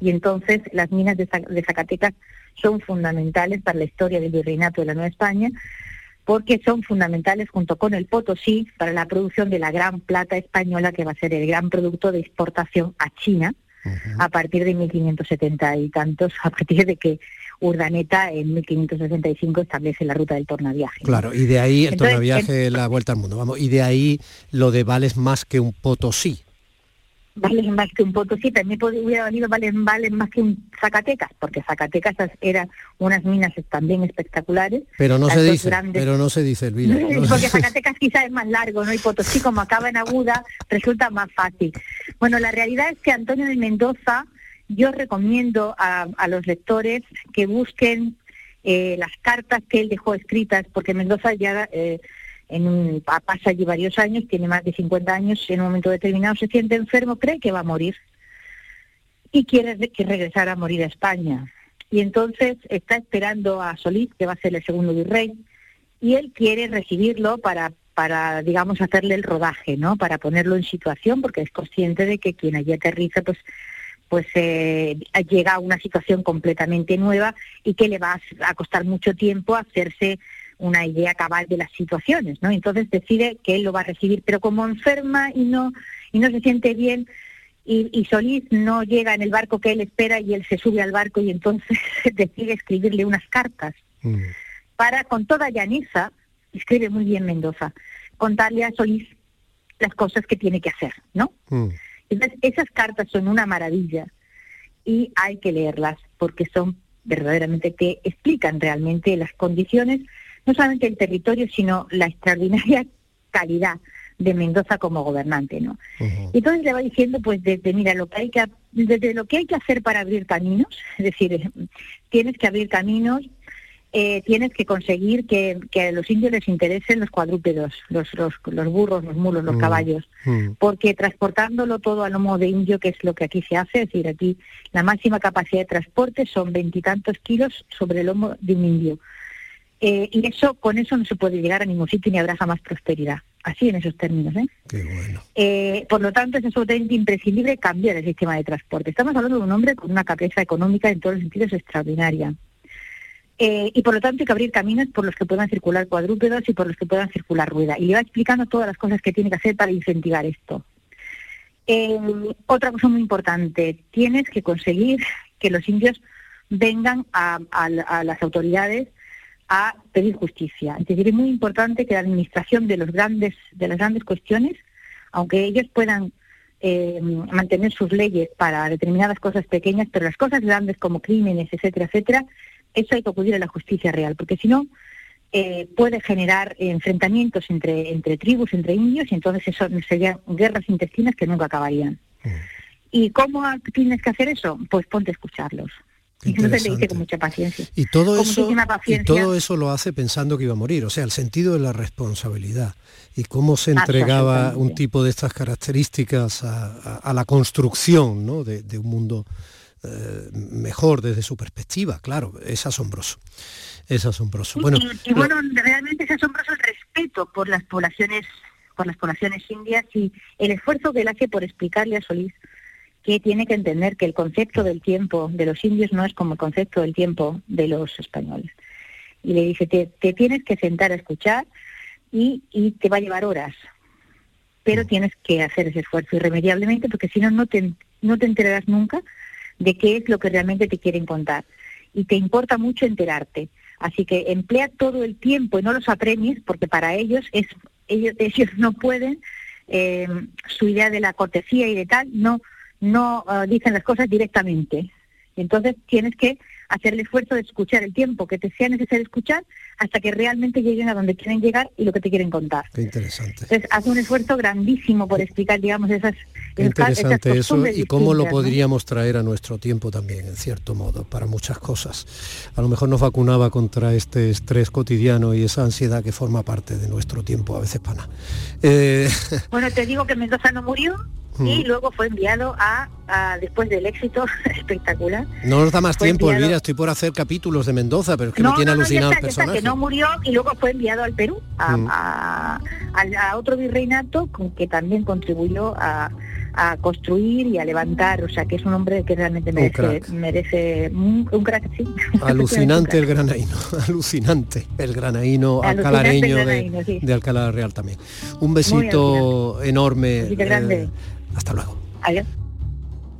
Y entonces las minas de, de Zacatecas son fundamentales para la historia del virreinato de la Nueva España, porque son fundamentales junto con el Potosí para la producción de la gran plata española, que va a ser el gran producto de exportación a China a partir de 1570 y tantos, a partir de que Urdaneta en 1565 establece la ruta del tornaviaje. Claro, y de ahí el Entonces, tornaviaje, la vuelta al mundo, vamos, y de ahí lo de vales más que un potosí. Valen más que un Potosí, también hubiera valido valen, valen más que un Zacatecas, porque Zacatecas eran unas minas también espectaculares. Pero no se dice, grandes- pero no se dice, Elvira. [LAUGHS] no porque Zacatecas quizá es más largo, ¿no? Y Potosí, como acaba en aguda, resulta más fácil. Bueno, la realidad es que Antonio de Mendoza, yo recomiendo a, a los lectores que busquen eh, las cartas que él dejó escritas, porque Mendoza ya eh, en un, pa- pasa allí varios años, tiene más de 50 años, en un momento determinado se siente enfermo, cree que va a morir y quiere re- que regresar a morir a España. Y entonces está esperando a Solís, que va a ser el segundo virrey, y él quiere recibirlo para, para digamos, hacerle el rodaje, ¿no? Para ponerlo en situación, porque es consciente de que quien allí aterriza, pues pues eh, llega a una situación completamente nueva y que le va a costar mucho tiempo hacerse una idea cabal de las situaciones, ¿no? Entonces decide que él lo va a recibir, pero como enferma y no y no se siente bien y, y Solís no llega en el barco que él espera y él se sube al barco y entonces [LAUGHS] decide escribirle unas cartas Mm. para, con toda llaneza, escribe muy bien Mendoza, contarle a Solís las cosas que tiene que hacer, ¿no? Mm. Entonces, esas cartas son una maravilla y hay que leerlas porque son verdaderamente que explican realmente las condiciones, no solamente del territorio, sino la extraordinaria [LAUGHS] calidad de Mendoza como gobernante, ¿no? Y entonces le va diciendo, pues, desde, mira, lo que hay que, desde lo que hay que hacer para abrir caminos, [LAUGHS] es decir, [LAUGHS] tienes que abrir caminos, eh, tienes que conseguir que, que a los indios les interesen los cuadrúpedos, los, los, los burros, los mulos, los Mm. caballos, Mm. porque transportándolo todo a lomo de indio, que es lo que aquí se hace, es decir, aquí la máxima capacidad de transporte son veintitantos kilos sobre el lomo de un indio. Eh, y eso, con eso no se puede llegar a ningún sitio ni habrá jamás prosperidad. Así en esos términos, ¿eh? Qué bueno. Eh, por lo tanto, es absolutamente imprescindible cambiar el sistema de transporte. Estamos hablando de un hombre con una cabeza económica en todos los sentidos extraordinaria. Eh, y por lo tanto hay que abrir caminos por los que puedan circular cuadrúpedos y por los que puedan circular rueda. Y le va explicando todas las cosas que tiene que hacer para incentivar esto. Eh, otra cosa muy importante, tienes que conseguir que los indios vengan a, a- a las autoridades a pedir justicia. Es decir, es muy importante que la administración de los grandes, de las grandes cuestiones, aunque ellos puedan eh, mantener sus leyes para determinadas cosas pequeñas, pero las cosas grandes como crímenes, etcétera, etcétera, eso hay que acudir a la justicia real, porque si no eh, puede generar enfrentamientos entre, entre tribus, entre indios, y entonces eso serían guerras intestinas que nunca acabarían. ¿Y cómo tienes que hacer eso? Pues ponte a escucharlos. Entonces le dice con mucha paciencia. Y todo, Con eso, y todo eso lo hace pensando que iba a morir, o sea, el sentido de la responsabilidad y cómo se entregaba un tipo de estas características a, a- a la construcción ¿no? de, de un mundo eh, mejor desde su perspectiva, claro, es asombroso, es asombroso. Bueno, y, y bueno, realmente es asombroso el respeto por las poblaciones, por las poblaciones indias y el esfuerzo que él hace por explicarle a Solís que tiene que entender que el concepto del tiempo de los indios no es como el concepto del tiempo de los españoles. Y le dice, te, te tienes que sentar a escuchar y, y te va a llevar horas, pero tienes que hacer ese esfuerzo irremediablemente porque si no, no te, no te enterarás nunca de qué es lo que realmente te quieren contar. Y te importa mucho enterarte. Así que emplea todo el tiempo y no los apremies porque para ellos es ellos, [LAUGHS] ellos no pueden eh, su idea de la cortesía y de tal no no eh, dicen las cosas directamente. Entonces tienes que hacer el esfuerzo de escuchar el tiempo que te sea necesario escuchar hasta que realmente lleguen a donde quieren llegar y lo que te quieren contar. qué interesante. Entonces hace un esfuerzo grandísimo por explicar, digamos, esas, Qué interesante eso y cómo lo podríamos traer a nuestro tiempo también, en cierto modo, para muchas cosas. A lo mejor nos vacunaba contra este estrés cotidiano y esa ansiedad que forma parte de nuestro tiempo, a veces pana. Eh, [LAUGHS] Bueno, te digo que Mendoza no murió y Mm. luego fue enviado a, a- después del éxito [LAUGHS] espectacular. no nos da más tiempo, enviado- Elvira, estoy por hacer capítulos de Mendoza, pero es que no, me tiene no, alucinado está, el personaje. que no murió y luego fue enviado al Perú, a, Mm. a- a otro virreinato con que también contribuyó a, a construir y a levantar, o sea que es un hombre que realmente Un merece, crack. merece un, un crack, sí. [LAUGHS] Alucinante el granaíno, [LAUGHS] alucinante el granaíno Alucinante el alcalareño de, granaíno, sí. de Alcalá Real también. Un besito enorme. Besito grande. eh, hasta luego. Adiós.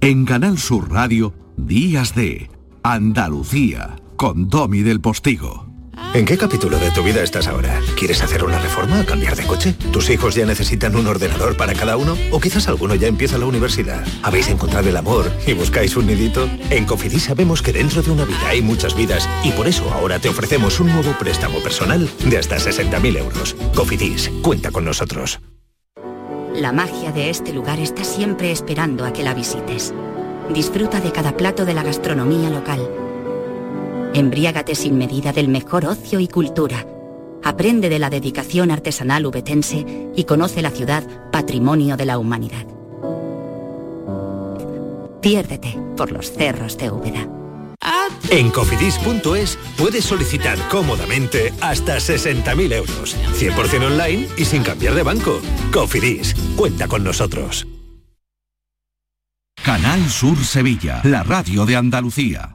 En Canal Sur Radio, Días de Andalucía. con Domi del Postigo. ¿En qué capítulo de tu vida estás ahora? ¿Quieres hacer una reforma? ¿Cambiar de coche? ¿Tus hijos ya necesitan un ordenador para cada uno? ¿O quizás alguno ya empieza la universidad? ¿Habéis encontrado el amor y buscáis un nidito? En Cofidis sabemos que dentro de una vida hay muchas vidas y por eso ahora te ofrecemos un nuevo préstamo personal de hasta 60.000 euros. Cofidis, cuenta con nosotros. La magia de este lugar está siempre esperando a que la visites. Disfruta de cada plato de la gastronomía local. Embriágate sin medida del mejor ocio y cultura. Aprende de la dedicación artesanal ubetense y conoce la ciudad patrimonio de la humanidad. Piérdete por los cerros de Úbeda. En cofidis.es puedes solicitar cómodamente hasta 60.000 euros. 100% online y sin cambiar de banco. Cofidis, cuenta con nosotros. Canal Sur Sevilla, la radio de Andalucía.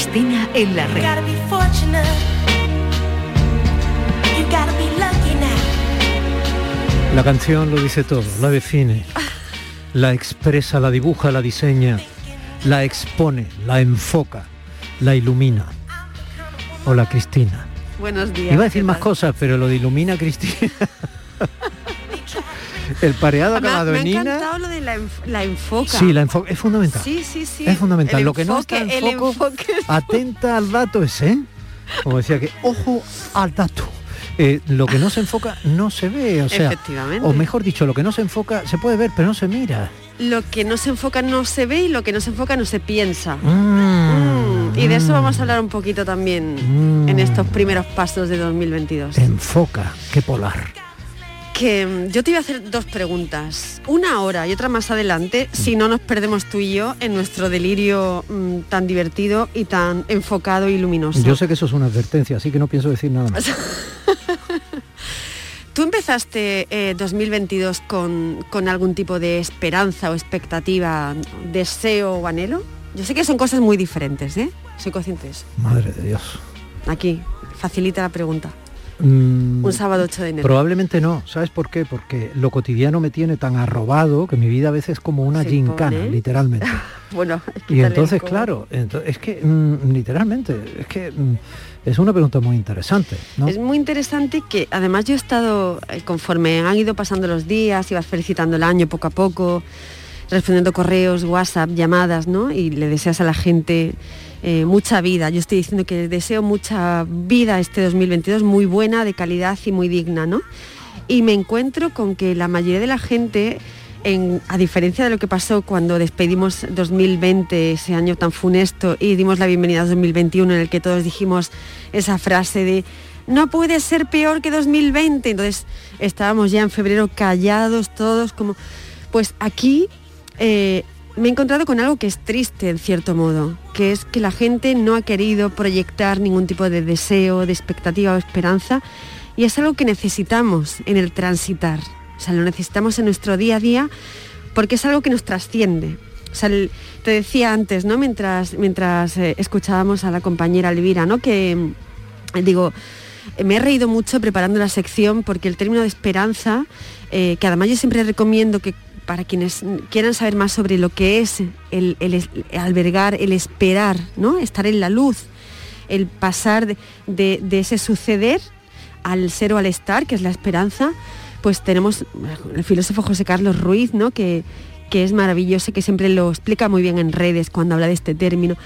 Cristina en la red. La canción lo dice todo, la define, la expresa, la dibuja, la diseña, la expone, la enfoca, la ilumina. Hola Cristina. Buenos días. Iba a decir ¿qué más cosas, pero lo de ilumina Cristina. [LAUGHS] El pareado acabado me ha en encantado lo de la, enf- la enfoca. Sí, la enfoca es fundamental. Sí, sí, sí. Es fundamental. El Lo que no está en el foco, enfoque. [LAUGHS] atenta al dato ese. ¿eh? Como decía que, ojo al dato. Eh, lo que no se enfoca no se ve, o sea, Efectivamente. o mejor dicho, lo que no se enfoca se puede ver, pero no se mira. Lo que no se enfoca no se ve y lo que no se enfoca no se piensa. Mm, Mm, Y de eso vamos a hablar un poquito también en estos primeros pasos de 2022. Enfoca, qué polar. Que mm, yo te iba a hacer dos preguntas, una ahora y otra más adelante, si no nos perdemos tú y yo en nuestro delirio mm, tan divertido y tan enfocado y luminoso. Yo sé que eso es una advertencia, así que no pienso decir nada más. [LAUGHS] ¿Tú empezaste eh, 2022 con, con algún tipo de esperanza o expectativa, deseo o anhelo? Yo sé que son cosas muy diferentes, ¿eh? Soy consciente de eso. Madre de Dios. Aquí, facilita la pregunta. Mm, Un sábado 8 de enero. Probablemente no, ¿sabes por qué? Porque lo cotidiano me tiene tan arrobado que mi vida a veces es como una Se gincana, pone. literalmente. [LAUGHS] Bueno, Y entonces, claro, ento- es que mm, literalmente, es que mm, es una pregunta muy interesante, ¿no? Es muy interesante que además yo he estado, eh, conforme han ido pasando los días, ibas felicitando el año poco a poco, respondiendo correos, WhatsApp, llamadas, ¿no? Y le deseas a la gente eh, mucha vida. Yo estoy diciendo que deseo mucha vida este 2022, muy buena, de calidad y muy digna, ¿no? Y me encuentro con que la mayoría de la gente, en- a diferencia de lo que pasó cuando despedimos 2020, ese año tan funesto, y dimos la bienvenida a 2021, en el que todos dijimos esa frase de no puede ser peor que 2020. Entonces estábamos ya en febrero callados todos, como, pues aquí eh, me he encontrado con algo que es triste en cierto modo, que es que la gente no ha querido proyectar ningún tipo de deseo, de expectativa o esperanza, y es algo que necesitamos en el transitar. O sea, lo necesitamos en nuestro día a día porque es algo que nos trasciende. O sea, te decía antes, ¿no? Mientras, mientras eh, escuchábamos a la compañera Elvira, ¿no? Que eh, digo, me he reído mucho preparando la sección porque el término de esperanza, eh, que además yo siempre recomiendo que para quienes quieran saber más sobre lo que es el, albergar, el esperar, ¿no? Estar en la luz, el pasar de, de- de ese suceder al ser o al estar, que es la esperanza, pues tenemos el filósofo José Carlos Ruiz, ¿no? que, que es maravilloso, que siempre lo explica muy bien en redes cuando habla de este término.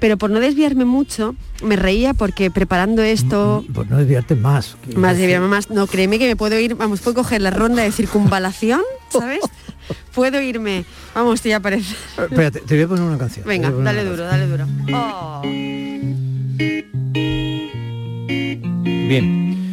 Pero por no desviarme mucho, me reía porque preparando esto, Pues no desviarte más. más desviarme más, no, créeme que me puedo ir, vamos, puedo coger la ronda de circunvalación, [LAUGHS] ¿sabes? puedo irme, vamos, ya parece. Espérate, te voy a poner una canción. Venga, dale duro, dale duro. Oh. Bien.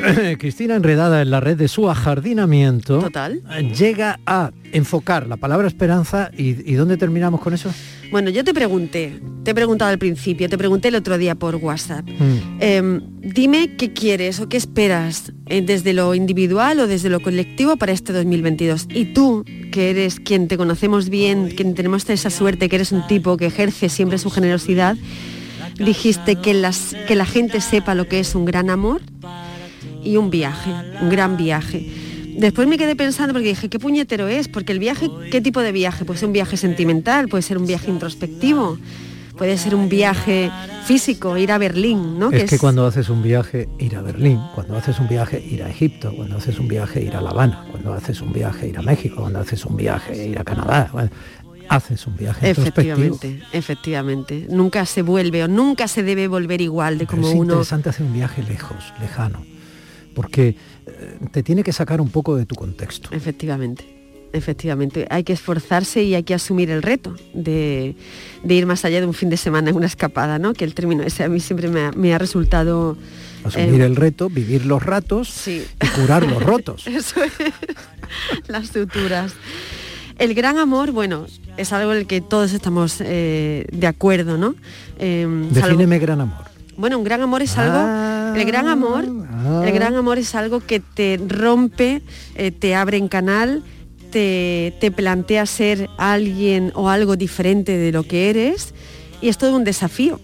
[CLEARS THROAT] Cristina, enredada en la red de su ajardinamiento, Total. llega a enfocar la palabra esperanza y, ¿y dónde terminamos con eso? Bueno, yo te pregunté, te he preguntado al principio, te pregunté el otro día por WhatsApp. Mm. Em, dime qué quieres o qué esperas eh, desde lo individual o desde lo colectivo para este 2022. Y tú, que eres quien te conocemos bien, quien tenemos esa suerte, que eres un tipo que ejerce siempre su generosidad, dijiste que, las, que la gente sepa lo que es un gran amor y un viaje, un gran viaje. Después me quedé pensando porque dije, ¿qué puñetero es? Porque el viaje, ¿qué tipo de viaje? Puede ser un viaje sentimental, puede ser un viaje introspectivo, puede ser un viaje físico, ir a Berlín, ¿no? es que cuando haces un viaje ir a Berlín, cuando haces un viaje ir a Egipto, cuando haces un viaje ir a La Habana, cuando haces un viaje ir a México, cuando haces un viaje ir a Canadá, bueno, haces un viaje. Efectivamente, efectivamente. Nunca se vuelve o nunca se debe volver igual de Pero como es uno. interesante hacer un viaje lejos, lejano, porque eh, te tiene que sacar un poco de tu contexto. Efectivamente, efectivamente. Hay que esforzarse y hay que asumir el reto de, de ir más allá de un fin de semana en una escapada, ¿no? Que el término ese a mí siempre me ha, me ha resultado... Asumir eh, el reto, vivir los ratos Sí. y curar los [LAUGHS] rotos. Eso es, [LAUGHS] las suturas. El gran amor, bueno, es algo en el que todos estamos eh, de acuerdo, ¿no? Eh, salvo- Defíneme gran amor. Bueno, un gran amor es algo, el gran amor, ah. el gran amor es algo que te rompe, eh, te abre en canal, te, te plantea ser alguien o algo diferente de lo que eres y es todo un desafío,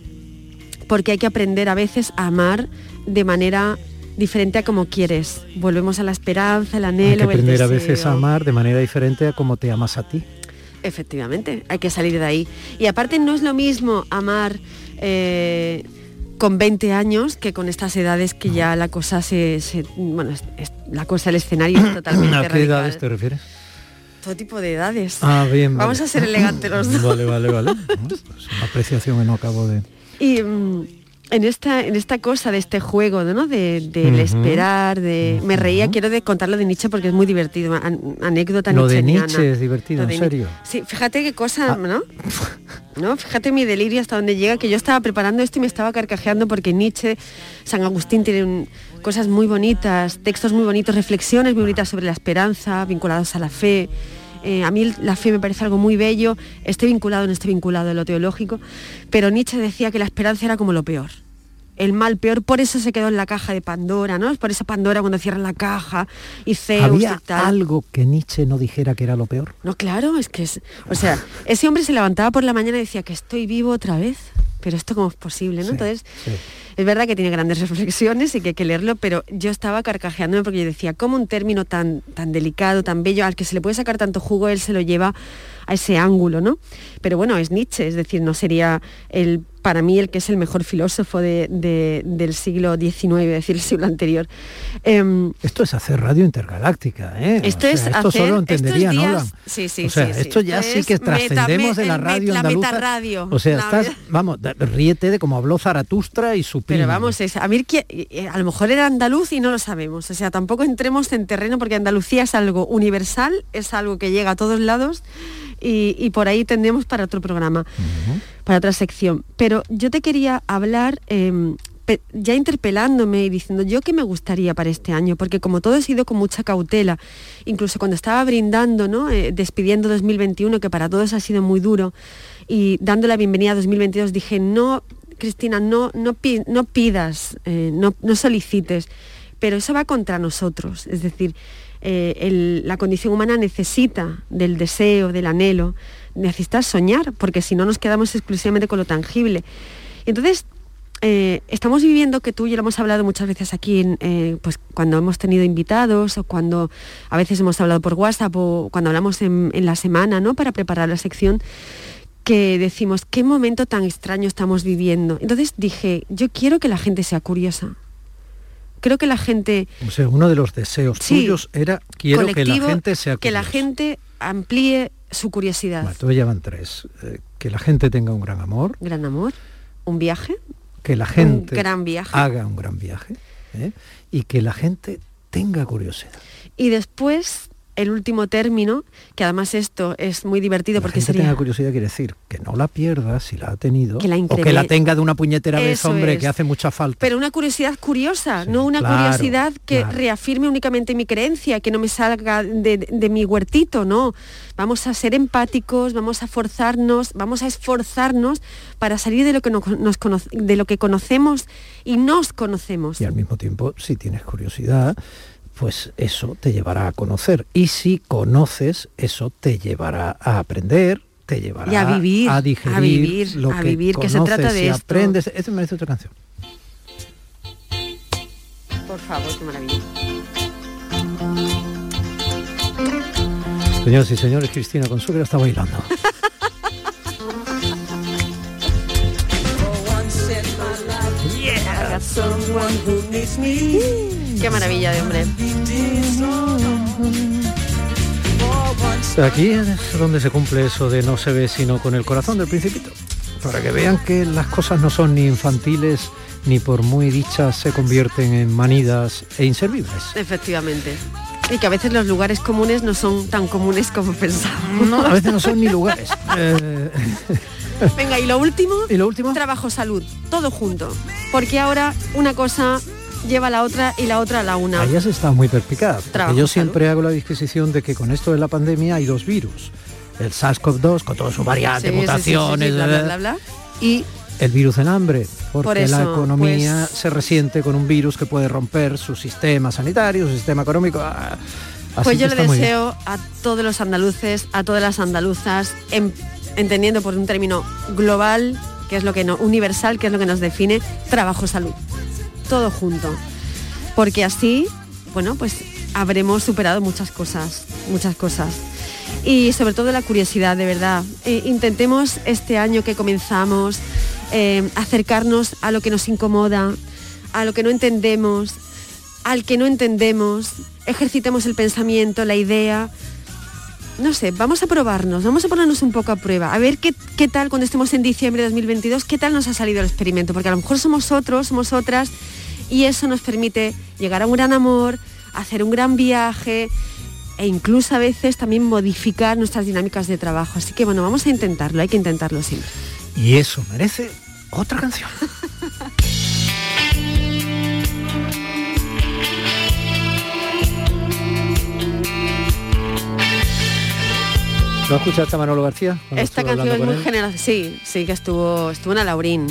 porque hay que aprender a veces a amar de manera diferente a como quieres. Volvemos a la esperanza, el anhelo, Hay que el aprender a veces a amar de manera diferente a como te amas a ti. Efectivamente, hay que salir de ahí. Y aparte no es lo mismo amar eh, con 20 años que con estas edades que ya la cosa se, se- bueno, es- es- la cosa, el escenario es totalmente ¿A qué radical. edades te refieres? Todo tipo de edades. Ah, bien. Vamos vale. a ser elegantes los dos. Vale, vale, vale. Es una apreciación que no acabo de... Y mm, en esta, en esta cosa de este juego, ¿no? De, del esperar, de. Me reía, quiero de contarlo de Nietzsche porque es muy divertido. an- anécdota Lo de. Nietzsche es divertido, en serio. Sí, fíjate qué cosa, Ah. ¿no? ¿no? Fíjate mi delirio hasta donde llega, que yo estaba preparando esto y me estaba carcajeando porque Nietzsche, San Agustín tiene un- cosas muy bonitas, textos muy bonitos, reflexiones muy bonitas sobre la esperanza, vinculados a la fe. Eh, a mí la fe me parece algo muy bello, esté vinculado, no esté vinculado en lo teológico, pero Nietzsche decía que la esperanza era como lo peor. El mal peor, por eso se quedó en la caja de Pandora, ¿no? Es por esa Pandora cuando cierran la caja y Zeus ¿Había y tal. algo que Nietzsche no dijera que era lo peor? No, claro, es que es. O sea, [LAUGHS] ese hombre se levantaba por la mañana y decía que estoy vivo otra vez. Pero esto cómo es posible, ¿no? Entonces, es verdad que tiene grandes reflexiones y que hay que leerlo, pero yo estaba carcajeándome porque yo decía, ¿cómo un término tan, tan delicado, tan bello, al que se le puede sacar tanto jugo, él se lo lleva a ese ángulo, ¿no? Pero bueno, es Nietzsche, es decir, no sería el para mí el que es el mejor filósofo de- de- del siglo XIX, es decir, el siglo anterior. Em, Esto es hacer radio intergaláctica, ¿eh? Esto O sea, es esto hacer solo entendería días- Nolan. Sí, sí, o sea, sí, esto ya sí que meta- trascendemos de la radio la andaluza. metarradio. O sea, estás, vamos, ríete de cómo habló Zaratustra y su Pero primo. vamos, es, a, que- eh, a lo mejor era andaluz y no lo sabemos. O sea, tampoco entremos en terreno porque Andalucía es algo universal, es algo que llega a todos lados y, por ahí tendremos para otro programa, para otra sección. Pero yo te quería hablar, pe- ya interpelándome y diciendo yo qué me gustaría para este año, porque como todo he sido con mucha cautela, incluso cuando estaba brindando, ¿no? Eh, despidiendo 2021, que para todos ha sido muy duro, y dando la bienvenida a 2022, dije, no, Cristina, no, no, no pidas, eh, no, no solicites, pero eso va contra nosotros, es decir, eh, la condición humana necesita del deseo, del anhelo, necesita soñar, porque si no nos quedamos exclusivamente con lo tangible. Entonces, eh, estamos viviendo, que tú y yo lo hemos hablado muchas veces aquí, en, eh, pues cuando hemos tenido invitados o cuando a veces hemos hablado por WhatsApp o cuando hablamos en, en la semana, ¿no? Para preparar la sección, que decimos, qué momento tan extraño estamos viviendo. Entonces dije, yo quiero que la gente sea curiosa. Creo que la gente O sea, uno de los deseos Sí. tuyos era quiero que la gente sea que la gente amplíe su curiosidad. Bueno, ya van tres. Eh, que la gente tenga un gran amor, Gran amor, un viaje, que la gente gran viaje. haga un gran viaje ¿eh? y que la gente tenga curiosidad. y después el último término, que además esto es muy divertido porque gente sería tenga curiosidad quiere decir que no la pierda si la ha tenido Que la o que la tenga de una puñetera vez, hombre, es. que hace mucha falta. pero una curiosidad curiosa, no una claro, curiosidad que claro. reafirme únicamente mi creencia, que no me salga de, de mi huertito, no. Vamos a ser empáticos, vamos a forzarnos, vamos a esforzarnos para salir de lo que no- nos cono- de lo que conocemos y nos conocemos. Y al mismo tiempo, si tienes curiosidad, pues eso te llevará a conocer. Y si conoces, eso te llevará a aprender, te llevará Y a vivir, a a digerir vivir, lo a que vivir, que se conoces trata de y esto. aprendes. Eso merece otra canción. Por favor, qué maravilla. Señoras y señores, Cristina Consuegra está bailando. [LAUGHS] Qué maravilla de hombre. Aquí es donde se cumple eso de no se ve sino con el corazón del principito. Para que vean que las cosas no son ni infantiles ni por muy dichas se convierten en manidas e inservibles. Efectivamente. Y que a veces los lugares comunes no son tan comunes como pensábamos. No, a veces no son ni lugares. Eh, Venga, y lo último. ¿Y lo último? Trabajo salud, todo junto. Porque ahora una cosa lleva la otra y la otra a la una. Ahí has estado muy perspicaz. yo salud. siempre hago la disquisición de que con esto de la pandemia hay dos virus. El SARS-CoV-2 con todas sus variantes, Sí, sí, sí, sí, sí, mutaciones, bla, bla, bla, bla. y el virus del hambre, porque Por eso, la economía pues- se resiente con un virus que puede romper su sistema sanitario, su sistema económico. ah, Pues yo le deseo a todos los andaluces, a todas las andaluzas, en- entendiendo por un término global, que es lo que no, universal, que es lo que nos define, trabajo salud. Todo junto. Porque así, bueno, pues habremos superado muchas cosas, muchas cosas. Y sobre todo la curiosidad, de verdad. Eh, intentemos este año que comenzamos eh, acercarnos a lo que nos incomoda, a lo que no entendemos, al que no entendemos, ejercitemos el pensamiento, la idea. No sé, vamos a probarnos, vamos a ponernos un poco a prueba, a ver qué, qué tal cuando estemos en diciembre de 2022, qué tal nos ha salido el experimento, porque a lo mejor somos otros, somos otras, y eso nos permite llegar a un gran amor, hacer un gran viaje e incluso a veces también modificar nuestras dinámicas de trabajo. Así que bueno, vamos a intentarlo, hay que intentarlo siempre. Y eso merece otra canción. [LAUGHS] ¿No escuchaste a Manolo García? Esta canción es muy él? general, sí, sí que estuvo, estuvo en Alaurín,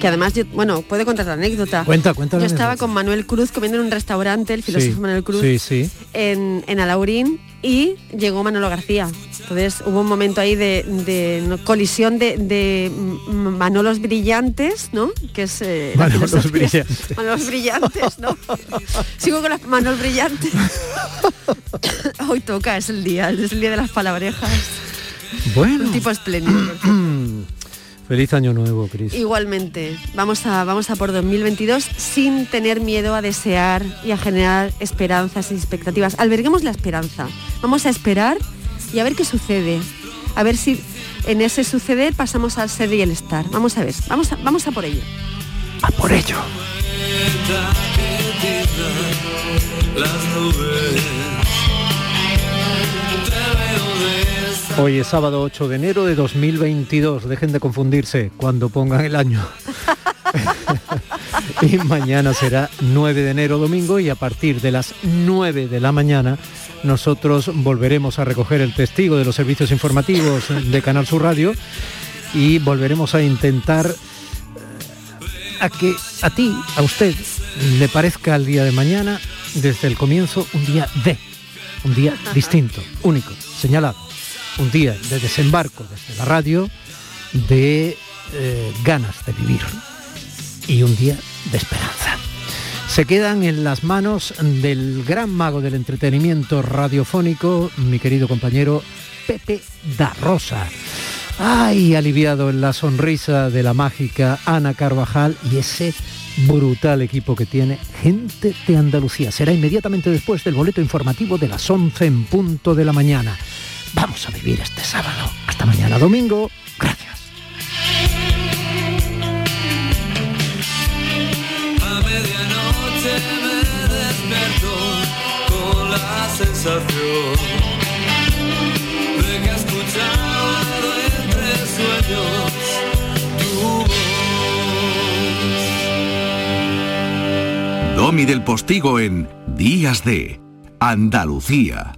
que además, yo, bueno, puedo contar la anécdota. Cuenta, cuenta Yo estaba anécdota. con Manuel Cruz comiendo en un restaurante, el filósofo Sí, Manuel Cruz, Sí, sí. en, en Alaurín y llegó Manolo García. Entonces hubo un momento ahí de, de, colisión de, de Manolos brillantes, ¿no? Que es eh, Manolos brillantes. [LAUGHS] Manolos brillantes, ¿no? Sigo con las Manolos brillantes. [LAUGHS] Hoy toca, es el día, es el día de las palabrejas. Bueno. Un tipo espléndido. [CLEARS THROAT] Feliz año nuevo, Cris. Igualmente, vamos a, vamos a por 2022 sin tener miedo a desear y a generar esperanzas y expectativas. Alberguemos la esperanza. Vamos a esperar y a ver qué sucede. A ver si en ese suceder pasamos al ser y el estar. Vamos a ver, vamos a, vamos a por ello. A por ello. Las nubes. Hoy es sábado 8 de enero de 2022. Dejen de confundirse cuando pongan el año. [LAUGHS] Y mañana será 9 de enero domingo y a partir de las 9 de la mañana nosotros volveremos a recoger el testigo de los servicios informativos de Canal Sur Radio y volveremos a intentar eh, a que a ti, a usted, le parezca el día de mañana, desde el comienzo, un día de, un día distinto, único, señalado, un día de desembarco desde la radio, de eh, ganas de vivir y un día de esperanza. Se quedan en las manos del gran mago del entretenimiento radiofónico, mi querido compañero Pepe da Rosa. Ay, aliviado en la sonrisa de la mágica Ana Carvajal y ese brutal equipo que tiene Gente de Andalucía. Será inmediatamente después del boleto informativo de las 11 en punto de la mañana. Vamos a vivir este sábado. Hasta mañana domingo. Gracias. A medianoche me despierto con la sensación de que he escuchado entre sueños tu voz. Domi del Postigo en Días de Andalucía.